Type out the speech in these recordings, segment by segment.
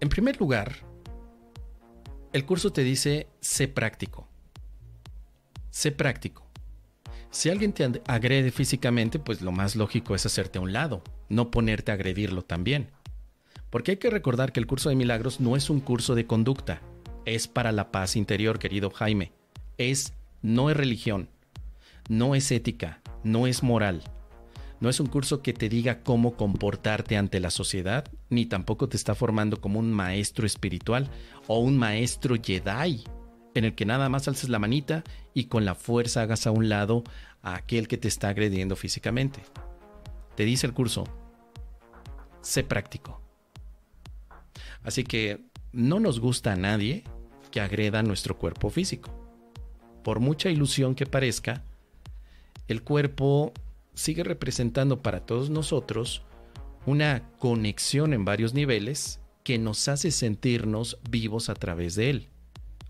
En primer lugar, el curso te dice, sé práctico. Sé práctico. Si alguien te agrede físicamente, pues lo más lógico es hacerte a un lado, no ponerte a agredirlo también. Porque hay que recordar que el curso de milagros no es un curso de conducta, es para la paz interior, querido Jaime. Es, no es religión, no es ética, no es moral. No es un curso que te diga cómo comportarte ante la sociedad, ni tampoco te está formando como un maestro espiritual o un maestro Jedi, en el que nada más alces la manita y con la fuerza hagas a un lado a aquel que te está agrediendo físicamente. Te dice el curso, sé práctico. Así que no nos gusta a nadie que agreda nuestro cuerpo físico. Por mucha ilusión que parezca, el cuerpo sigue representando para todos nosotros una conexión en varios niveles que nos hace sentirnos vivos a través de él.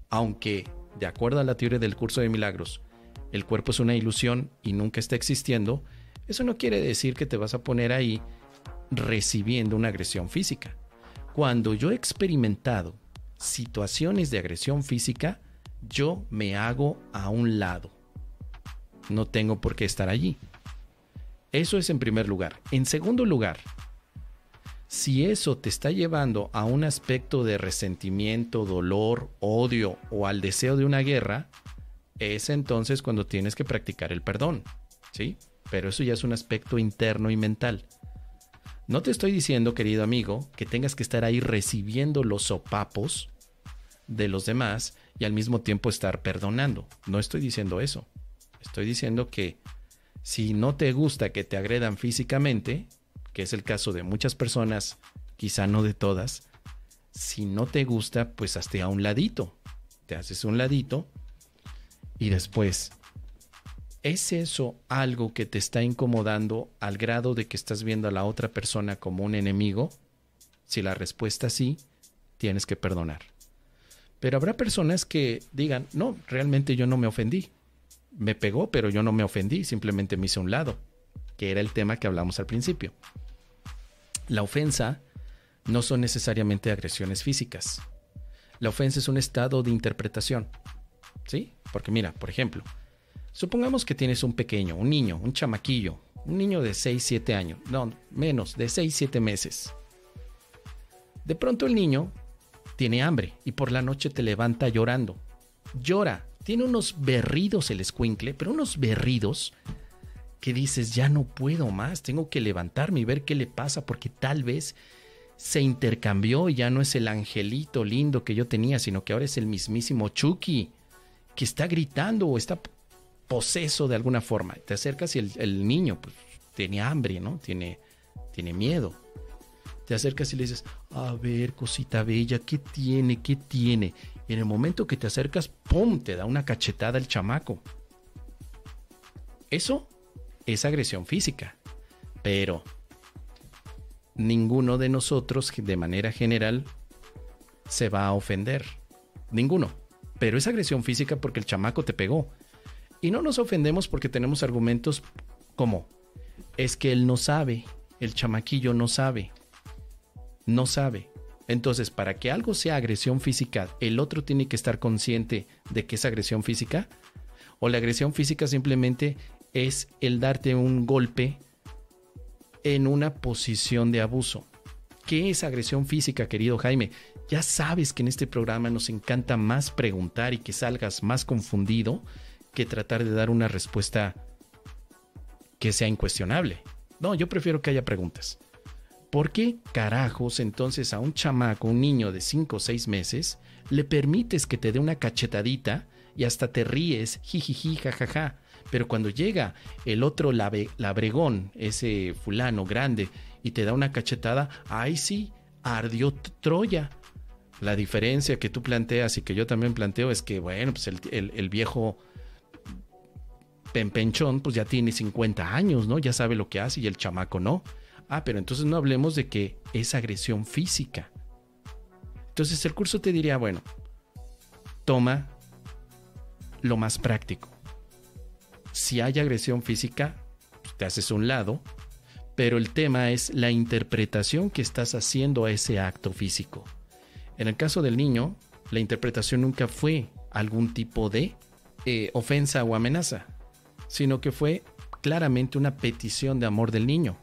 Aunque, de acuerdo a la teoría del curso de milagros, el cuerpo es una ilusión y nunca está existiendo, eso no quiere decir que te vas a poner ahí recibiendo una agresión física. Cuando yo he experimentado situaciones de agresión física, yo me hago a un lado. No tengo por qué estar allí. Eso es en primer lugar. En segundo lugar, si eso te está llevando a un aspecto de resentimiento, dolor, odio o al deseo de una guerra, es entonces cuando tienes que practicar el perdón. ¿Sí? Pero eso ya es un aspecto interno y mental. No te estoy diciendo, querido amigo, que tengas que estar ahí recibiendo los sopapos de los demás y al mismo tiempo estar perdonando. No estoy diciendo eso. Estoy diciendo que si no te gusta que te agredan físicamente, que es el caso de muchas personas, quizá no de todas, si no te gusta, pues hazte a un ladito. Te haces un ladito y después, ¿es eso algo que te está incomodando al grado de que estás viendo a la otra persona como un enemigo? Si la respuesta es sí, tienes que perdonar. Pero habrá personas que digan, no, realmente yo no me ofendí me pegó, pero yo no me ofendí, simplemente me hice un lado, que era el tema que hablamos al principio. La ofensa no son necesariamente agresiones físicas. La ofensa es un estado de interpretación. ¿Sí? Porque mira, por ejemplo, supongamos que tienes un pequeño, un niño, un chamaquillo, un niño de 6, 7 años, no, menos, de 6, 7 meses. De pronto el niño tiene hambre y por la noche te levanta llorando. Llora tiene unos berridos el escuincle, pero unos berridos que dices, ya no puedo más, tengo que levantarme y ver qué le pasa, porque tal vez se intercambió y ya no es el angelito lindo que yo tenía, sino que ahora es el mismísimo Chucky, que está gritando o está poseso de alguna forma. Te acercas y el, niño pues, tiene hambre, ¿no? Tiene, tiene miedo. Te acercas y le dices, a ver, cosita bella, ¿qué tiene? ¿Qué tiene? Y en el momento que te acercas, ¡pum! te da una cachetada el chamaco. Eso es agresión física. Pero ninguno de nosotros, de manera general, se va a ofender. Ninguno. Pero es agresión física porque el chamaco te pegó. Y no nos ofendemos porque tenemos argumentos como, es que él no sabe, el chamaquillo no sabe, no sabe. Entonces, para que algo sea agresión física, el otro tiene que estar consciente de que es agresión física. O la agresión física simplemente es el darte un golpe en una posición de abuso. ¿Qué es agresión física, querido Jaime? Ya sabes que en este programa nos encanta más preguntar y que salgas más confundido que tratar de dar una respuesta que sea incuestionable. No, yo prefiero que haya preguntas. ¿Por qué carajos entonces a un chamaco, un niño de 5 o 6 meses, le permites que te dé una cachetadita y hasta te ríes, jijiji, jajaja? Pero cuando llega el otro labregón, ese fulano grande, y te da una cachetada, ay sí, ardió Troya. La diferencia que tú planteas y que yo también planteo es que, bueno, pues el, viejo Pempenchón, pues ya tiene 50 años, ¿no? Ya sabe lo que hace y el chamaco no. Ah, pero entonces no hablemos de que es agresión física. Entonces el curso te diría, bueno, toma lo más práctico. Si hay agresión física, pues, te haces un lado, pero el tema es la interpretación que estás haciendo a ese acto físico. En el caso del niño, la interpretación nunca fue algún tipo de eh, ofensa o amenaza, sino que fue claramente una petición de amor del niño.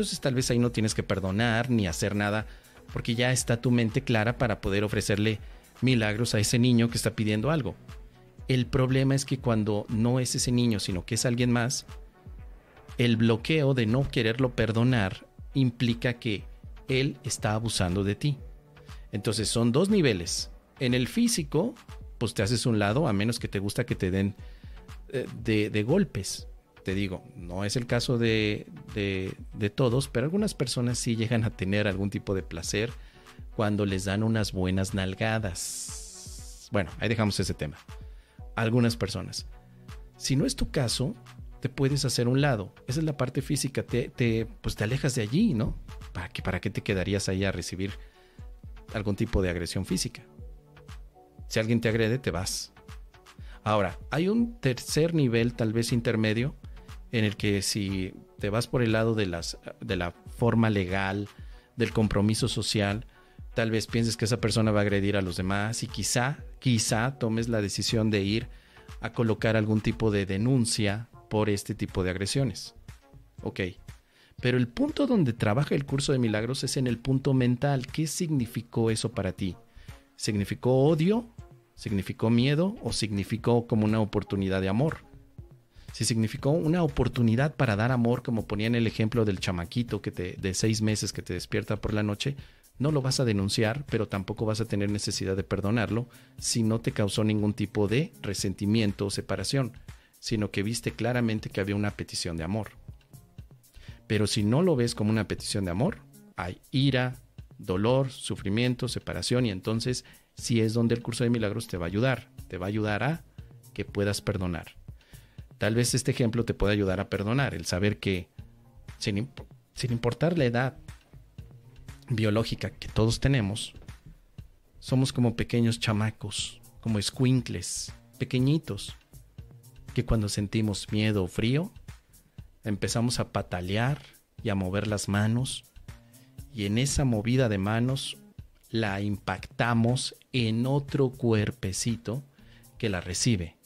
Entonces tal vez ahí no tienes que perdonar ni hacer nada, porque ya está tu mente clara para poder ofrecerle milagros a ese niño que está pidiendo algo. El problema es que cuando no es ese niño, sino que es alguien más, el bloqueo de no quererlo perdonar implica que él está abusando de ti. Entonces son dos niveles. En el físico, pues te haces un lado, a menos que te gusta que te den eh, de, golpes. Te digo, no es el caso de, de, todos, pero algunas personas sí llegan a tener algún tipo de placer cuando les dan unas buenas nalgadas. Bueno, ahí dejamos ese tema. Algunas personas. Si no es tu caso, te puedes hacer un lado. Esa es la parte física. Te, pues te alejas de allí, ¿no? ¿Para qué, ¿Para qué te quedarías ahí a recibir algún tipo de agresión física? Si alguien te agrede, te vas. Ahora, hay un tercer nivel, tal vez intermedio, en el que si te vas por el lado de, las, de la forma legal, del compromiso social, tal vez pienses que esa persona va a agredir a los demás y quizá, quizá tomes la decisión de ir a colocar algún tipo de denuncia por este tipo de agresiones. Ok. Pero el punto donde trabaja el curso de milagros es en el punto mental. ¿Qué significó eso para ti? ¿Significó odio? ¿Significó miedo? ¿O significó como una oportunidad de amor? Si significó una oportunidad para dar amor, como ponía en el ejemplo del chamaquito que te, de seis meses que te despierta por la noche, no lo vas a denunciar, pero tampoco vas a tener necesidad de perdonarlo si no te causó ningún tipo de resentimiento o separación sino que viste claramente que había una petición de amor. Pero si no lo ves como una petición de amor, hay ira, dolor, sufrimiento, separación y entonces si es donde el curso de milagros te va a ayudar, te va a ayudar a que puedas perdonar. Tal vez este ejemplo te pueda ayudar a perdonar, el saber que sin, sin importar la edad biológica que todos tenemos, somos como pequeños chamacos, como escuincles, pequeñitos, que cuando sentimos miedo o frío, empezamos a patalear y a mover las manos, y en esa movida de manos la impactamos en otro cuerpecito que la recibe.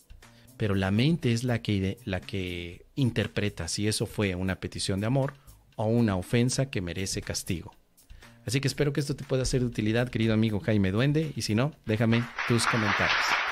Pero la mente es la que, la que interpreta si eso fue una petición de amor o una ofensa que merece castigo. Así que espero que esto te pueda ser de utilidad, querido amigo Jaime Duende, y si no, déjame tus comentarios.